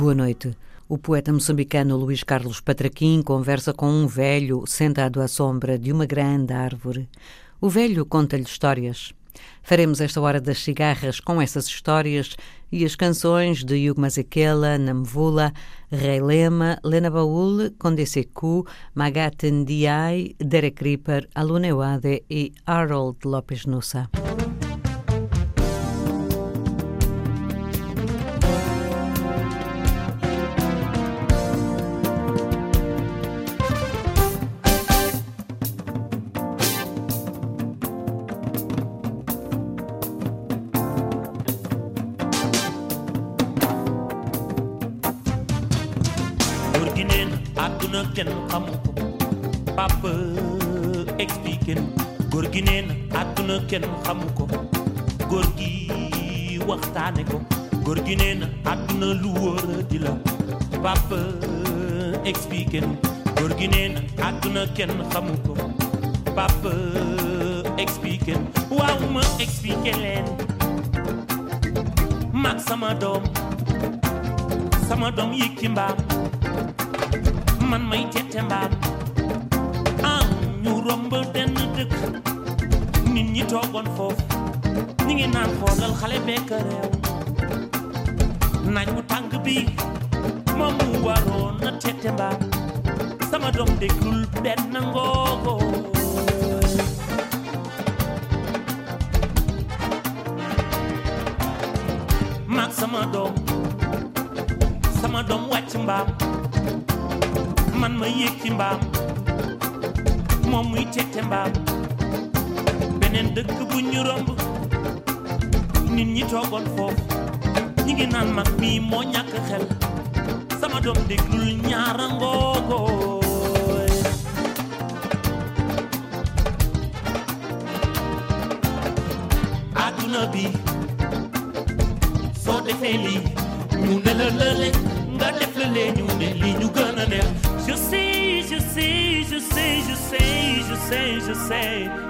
Boa noite. O poeta moçambicano Luís Carlos Patraquim conversa com um velho sentado à sombra de uma grande árvore. O velho conta-lhe histórias. Faremos esta hora das cigarras com essas histórias e as canções de Hugo Mazekela, Namvula, Rei Lema, Lena Baul, Conde Magat Ndiaye, Derek Ripper, Alunewade e Harold Lopes Nussa. Gi nee na àdduna kenn xamu ko. Góor gi waxtaane ko. Góor gi nee na àdduna lu wóor di la. Papa expliqué góor gi nee na àdduna kenn xamu ko. Papa expliqué waaw ma expliqué leen. Mag sama doom. Sama doom ci mbaam. Man may tette mbaam. Ah ñu romb benn dëkk nit ñi toogoon foofu. Ñi ngi naan xoolal xale bekk réew. Naaj bu tàng bi moom mu waroon na tette mbaam sama doom déglul benn ngoogo. Maag sama doom sama doom wàcc mbaam. Man ma yéeg ci mbaam moom muy tette mbaam beneen dëkk bu ñu romb. Nit ñi toogoon foofu. Ñi ngi naan mag mii moo ñàkk xel. Sama doom déglul ñaara ngoogooy àdduna bi, soo defee lii, ñu ne la lële. Nga def la lee, ñu ne lii ñu gën a neex. Je sais je sais je sais je sais je sais je sais.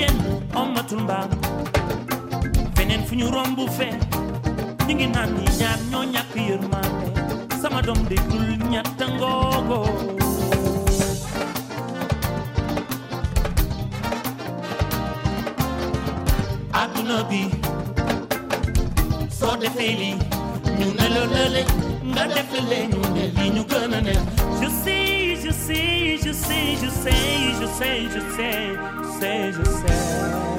kenn ommatul mbaam feneen fu ñu romb fee ñu ñi ñaar ñoo ñàkk yërmande. Sama doom déglul ñatta ngoogo. Àdduna bi soo defee lii ñu ne la lële nga def la ñu ne lii ñu gën a neex. Je sais je sais je sais je sais je sais je sais seja o céu.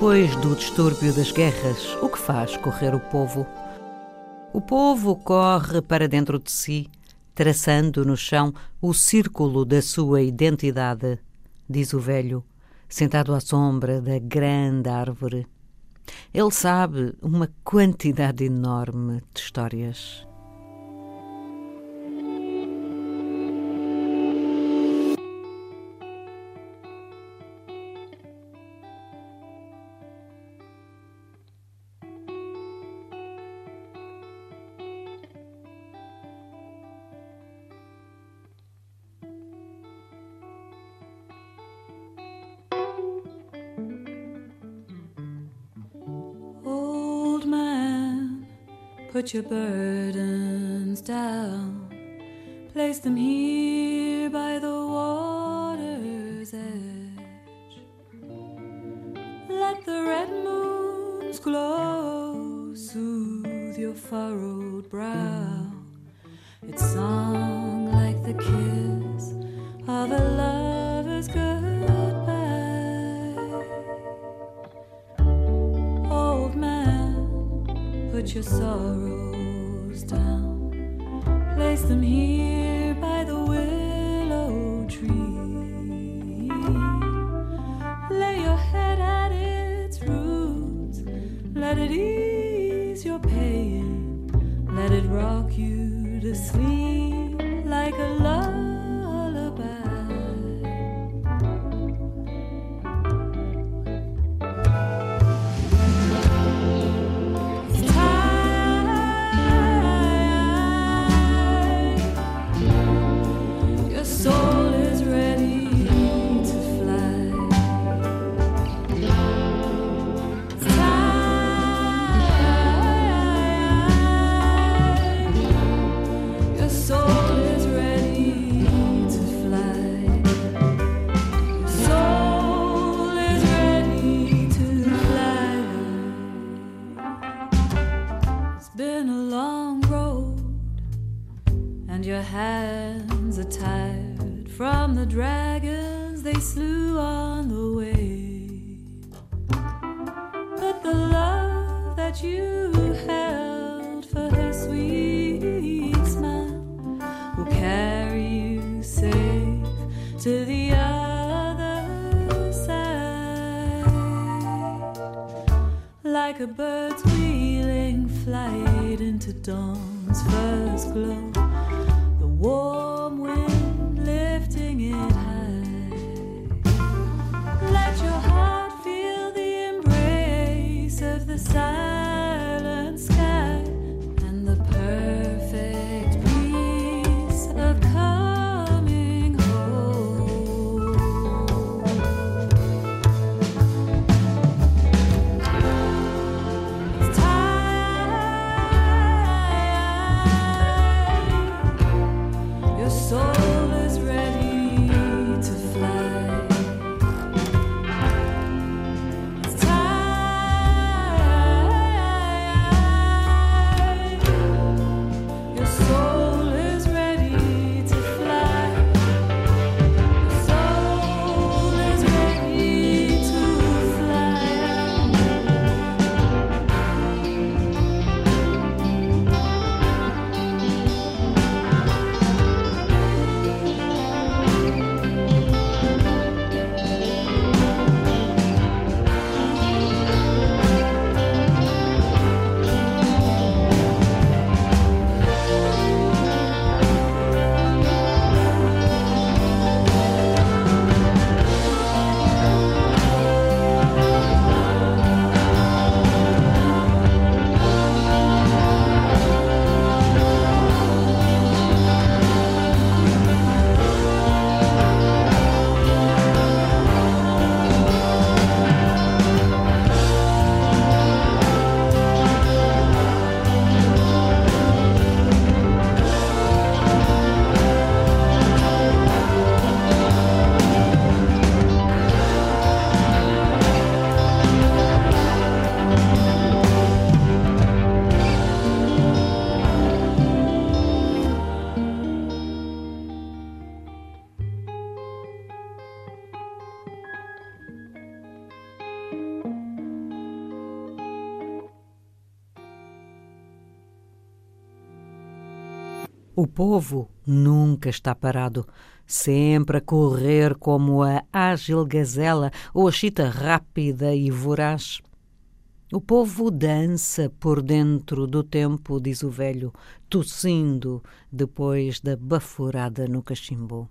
Depois do distúrbio das guerras, o que faz correr o povo? O povo corre para dentro de si, traçando no chão o círculo da sua identidade, diz o velho, sentado à sombra da grande árvore. Ele sabe uma quantidade enorme de histórias. Put your burdens down, place them here by the water's edge. Let the red moon's glow soothe your furrowed brow. It's song like the kiss of a lover's put your sorrows down. place them here by the willow tree. Lay your head at its roots, let it ease your pain, let it rock you to sleep like a love. O povo nunca está parado, sempre a correr como a ágil gazela ou a chita rápida e voraz. O povo dança por dentro do tempo, diz o velho, tossindo depois da baforada no cachimbo.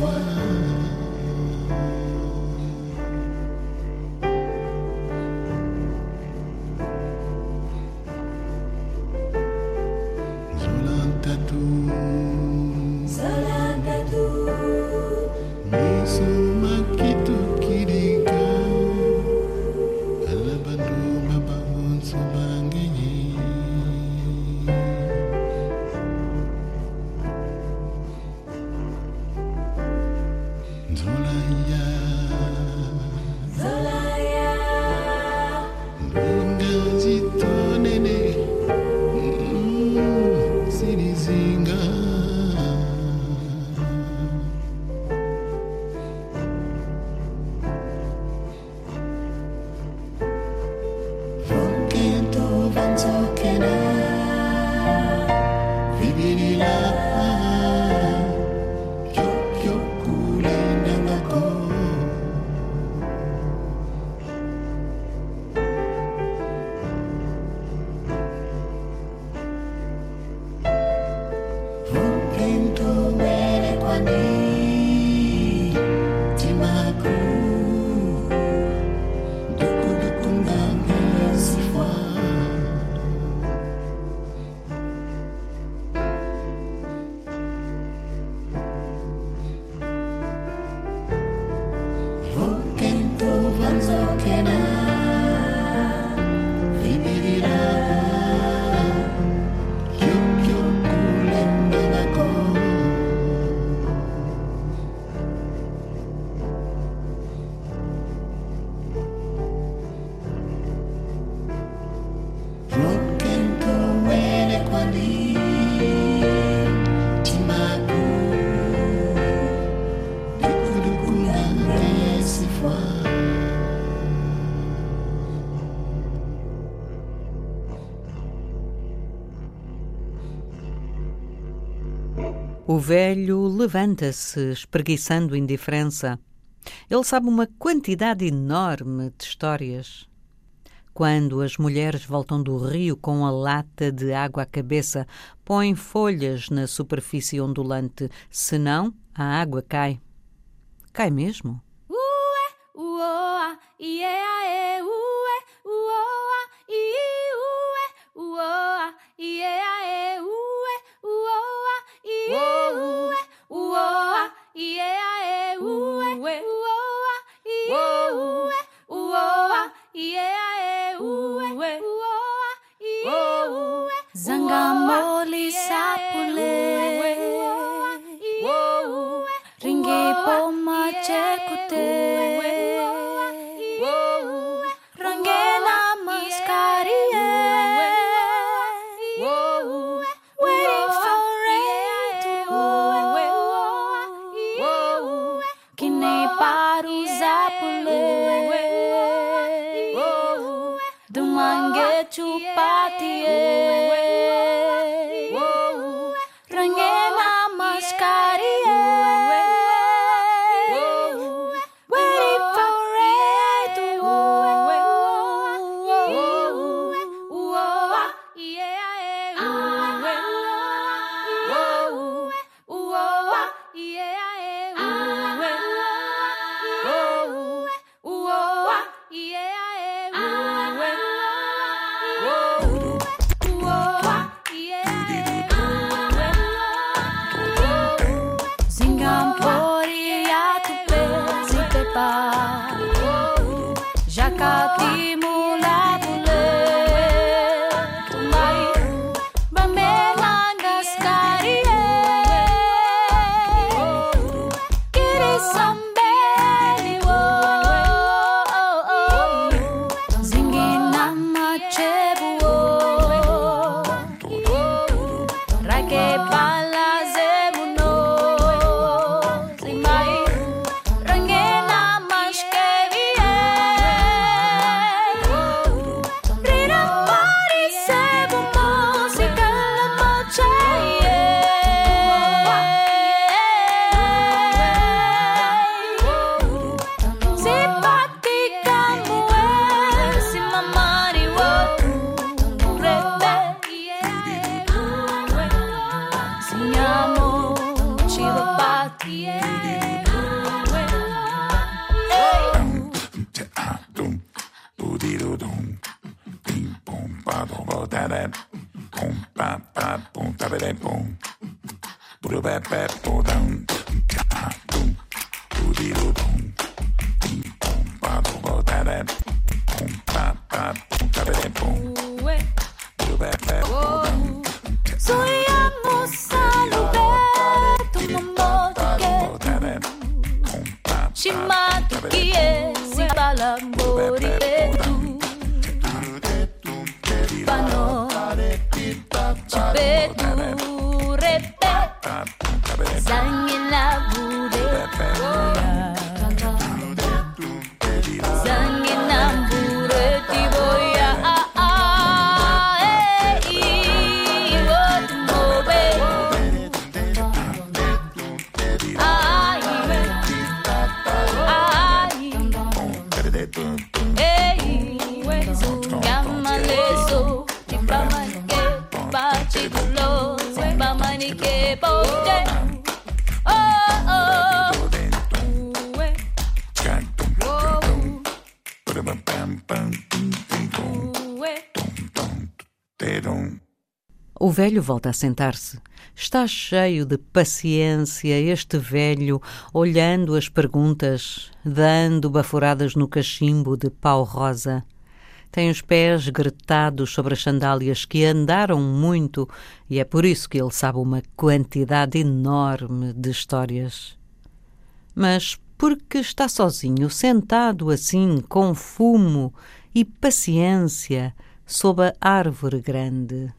Wow. velho levanta-se, espreguiçando indiferença. Ele sabe uma quantidade enorme de histórias. Quando as mulheres voltam do rio com a lata de água à cabeça, põem folhas na superfície ondulante, senão a água cai. Cai mesmo. Ué, uoa, iea, yeah, ooh, ooh, yeah, ooh, ooh, yeah, ooh, ooh, Zangamoli sapule, ringe poma chekute. Velho volta a sentar-se. Está cheio de paciência este velho, olhando as perguntas, dando baforadas no cachimbo de pau rosa. Tem os pés gretados sobre as sandálias que andaram muito e é por isso que ele sabe uma quantidade enorme de histórias. Mas porque está sozinho, sentado assim, com fumo e paciência, sob a árvore grande.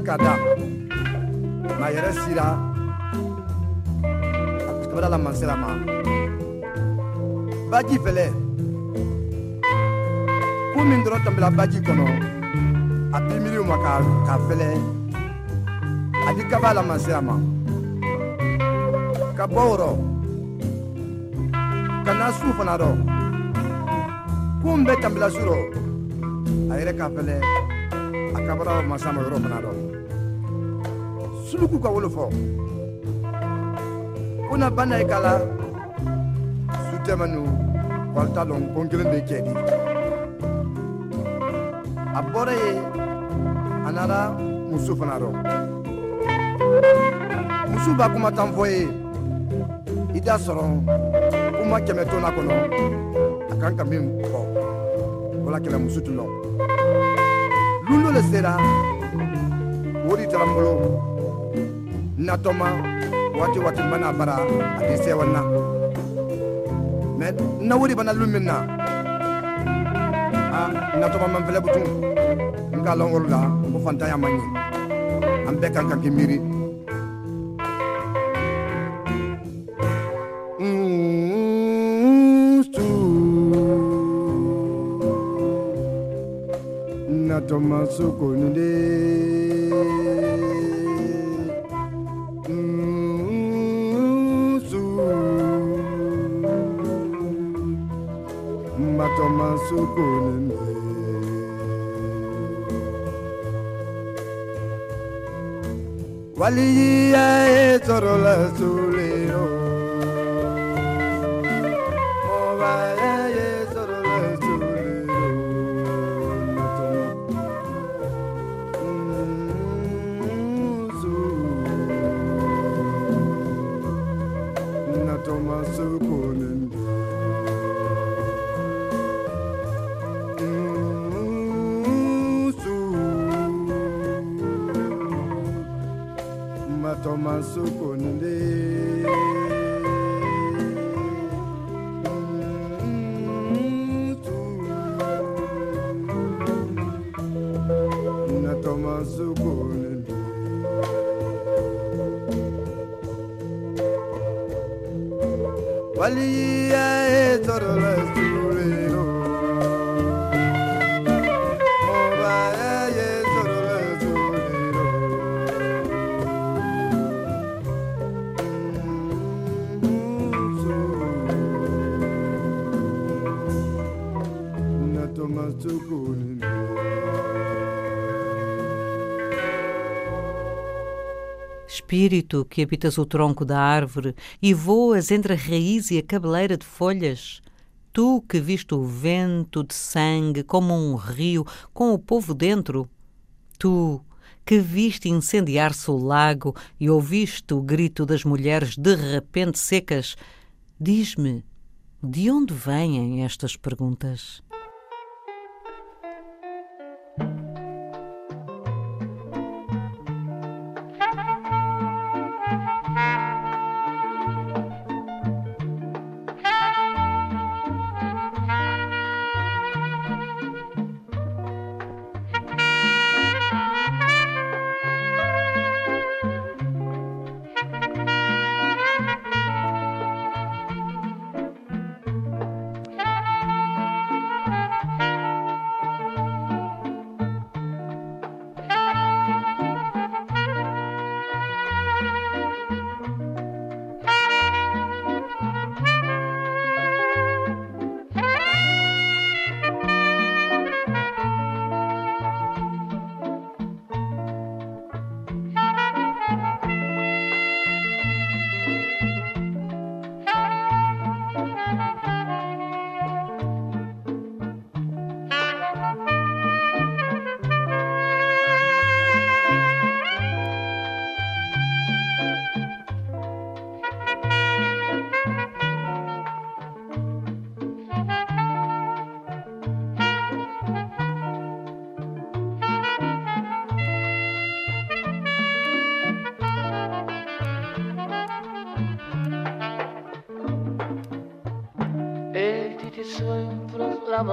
Ala le kada Ma yɛrɛ sira a la mansira ma. Baji fɛlɛ ku min dɔrɔn tɛmɛla baji kɔnɔ a bi miiriw ma ka ka fɛlɛ a di kaba la ma se a ma. Ka bɔ o rɔ ka na su fana rɔ kun bɛ tanbila su rɔ a yɛrɛ ka fɛlɛ a kabara masa ma yɔrɔ fana rɔ suluku ka wolo fɔ ko na bana ye kala su tɛmɛnu walita lɔn ko n kelen de cɛ di a bɔra ye a nana muso fana rɔ muso b'a kuma tan fɔ ye i da sɔrɔ kuma kɛmɛ tona kɔnɔ a kan ka min fɔ wala kɛlɛ muso tun lɔn lundo le sera. O de taara n bolo natɔma waati waati n bana bara a tɛ sɛwɛ na mɛ bana lu min na a ah, natɔma man fɛlɛ butun n ka lɔn olu la ko kan ka kɛ miiri sokonende waliya e Thomas Sokonde. Wali que habitas o tronco da árvore e voas entre a raiz e a cabeleira de folhas, tu que viste o vento de sangue como um rio com o povo dentro, tu que viste incendiar-se o lago e ouviste o grito das mulheres de repente secas, diz-me, de onde vêm estas perguntas?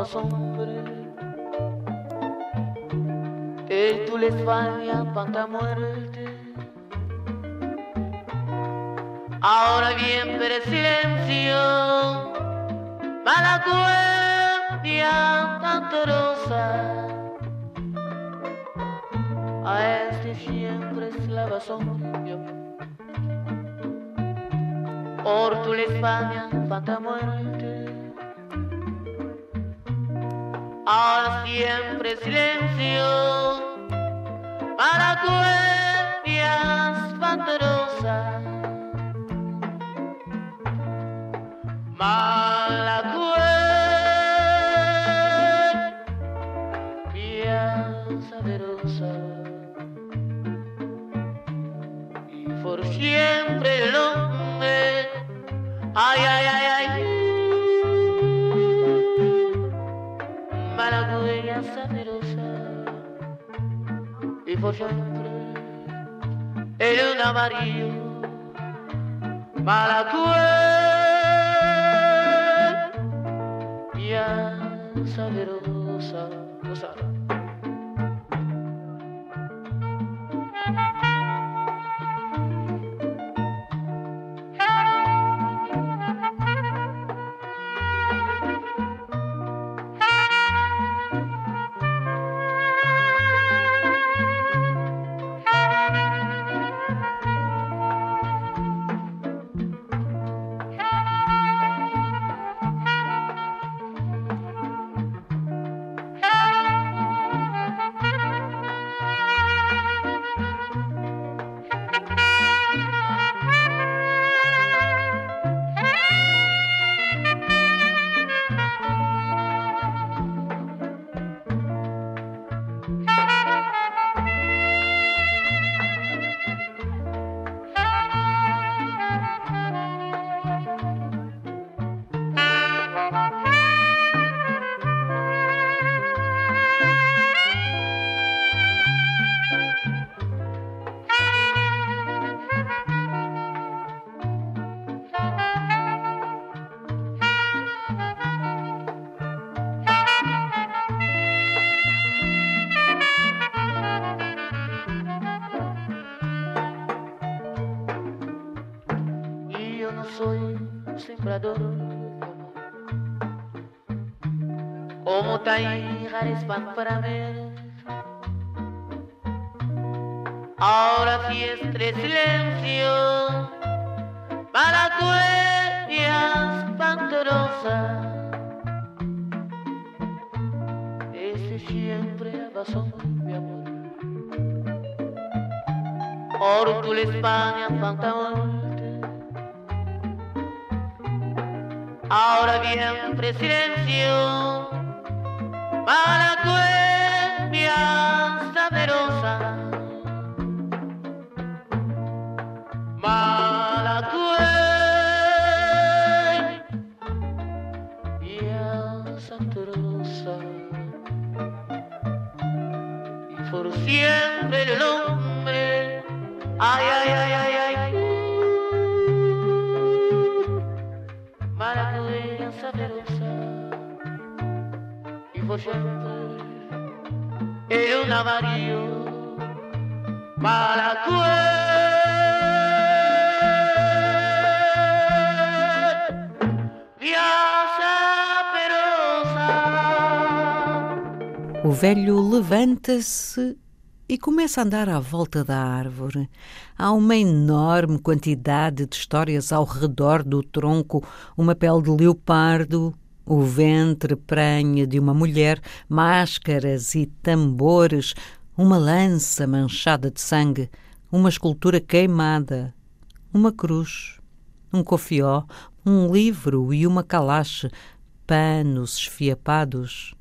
más hombres. Y tú les vayas para muerte. Ahora bien, pero silencio. Mala cuerpia saberosa. Y por siempre el hombre, ay, ay, ay, ay. Malagueña saberosa y por siempre el un amarillo Malagueña Rosa, Rosa, Rosa. Amor. Como Taijares van para ver. Ahora fiesta de silencio para cuerpias panterosas. Ese siempre abrazó mi amor. Por tu la España falta Ahora bien, silencio para cuerpia saberosa. Mala cuerpia sabrosa. Y por siempre el hombre, ay, ay, ay. Siempre el un Malacué saberosa O velho levanta-se e começa a andar à volta da árvore. Há uma enorme quantidade de histórias ao redor do tronco, uma pele de leopardo, o ventre prenha de uma mulher, máscaras e tambores, uma lança manchada de sangue, uma escultura queimada, uma cruz, um cofió, um livro e uma calache, panos esfiapados,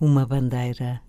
uma bandeira.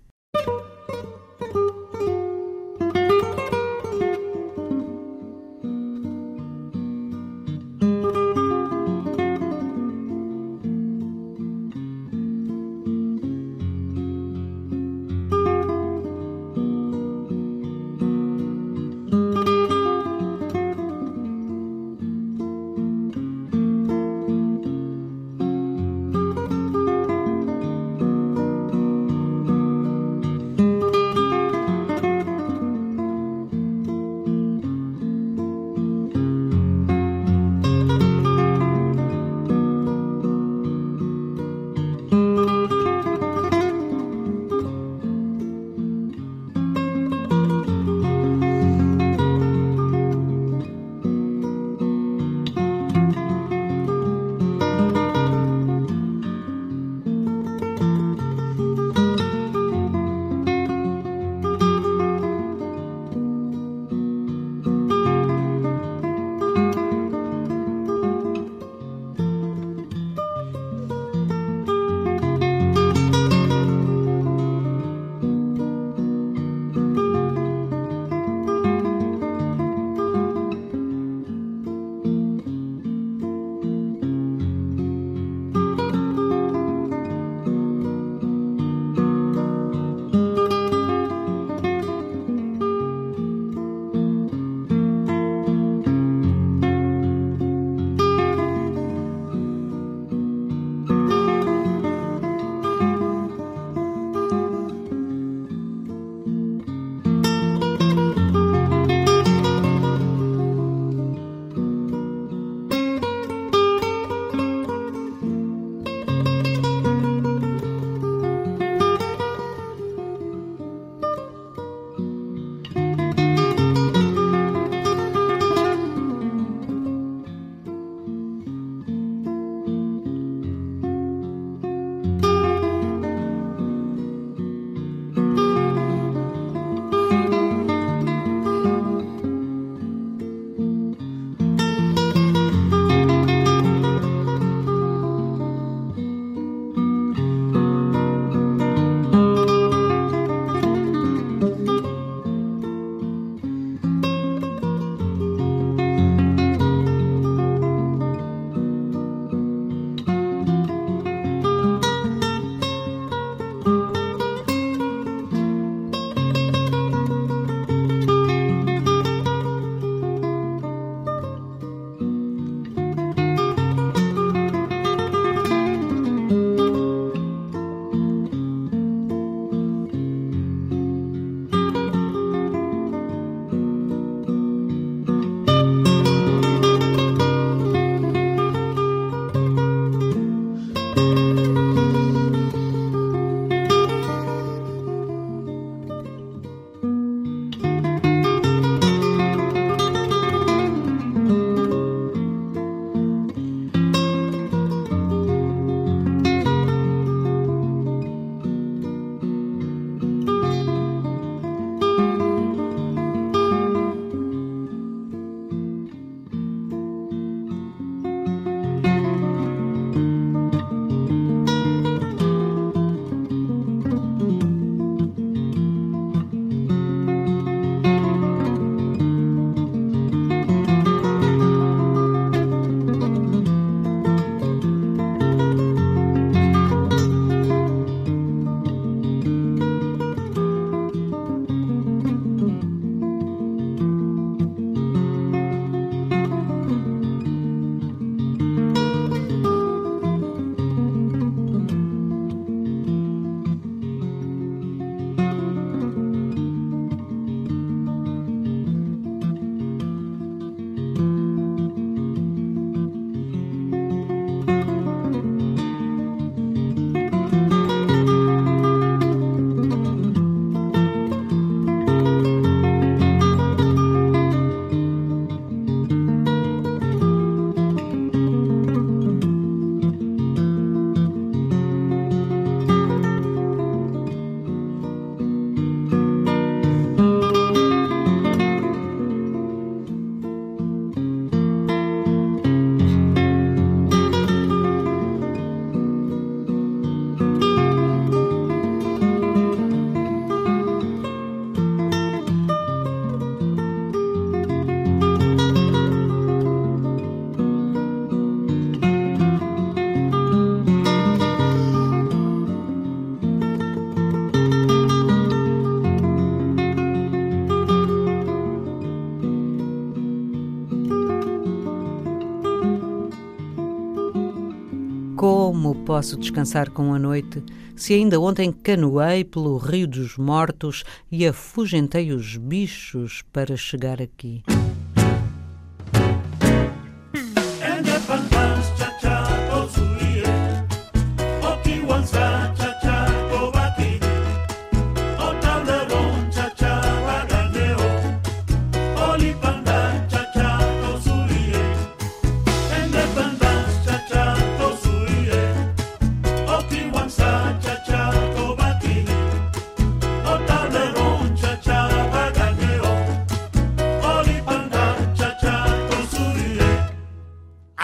Posso descansar com a noite se ainda ontem canoei pelo Rio dos Mortos e afugentei os bichos para chegar aqui?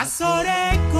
Azoreko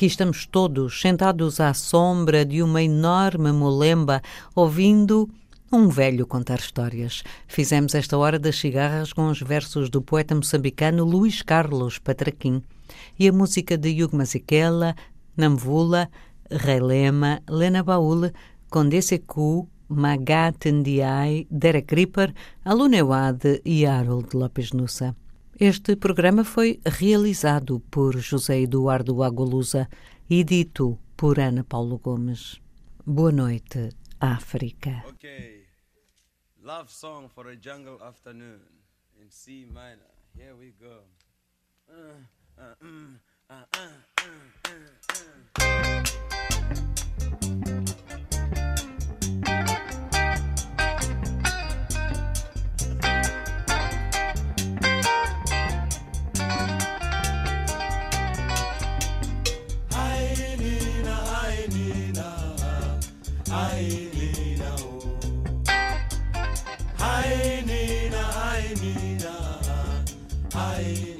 Aqui estamos todos sentados à sombra de uma enorme molemba, ouvindo um velho contar histórias. Fizemos esta hora das cigarras com os versos do poeta moçambicano Luís Carlos Patraquim e a música de Hugo Maziquela, Namvula, Relema, Lena Baúl, Condé Secu, Magat Ndiaye, Derek Ripper, Alunewade e Harold Lopes Nussa. Este programa foi realizado por José Eduardo Agualusa e dito por Ana Paulo Gomes. Boa noite, África. Okay. Love song for a jungle afternoon in C minor. Here we go. Uh, uh, mm, uh, Ainina, oh. Ainina, Ainina, Ainina.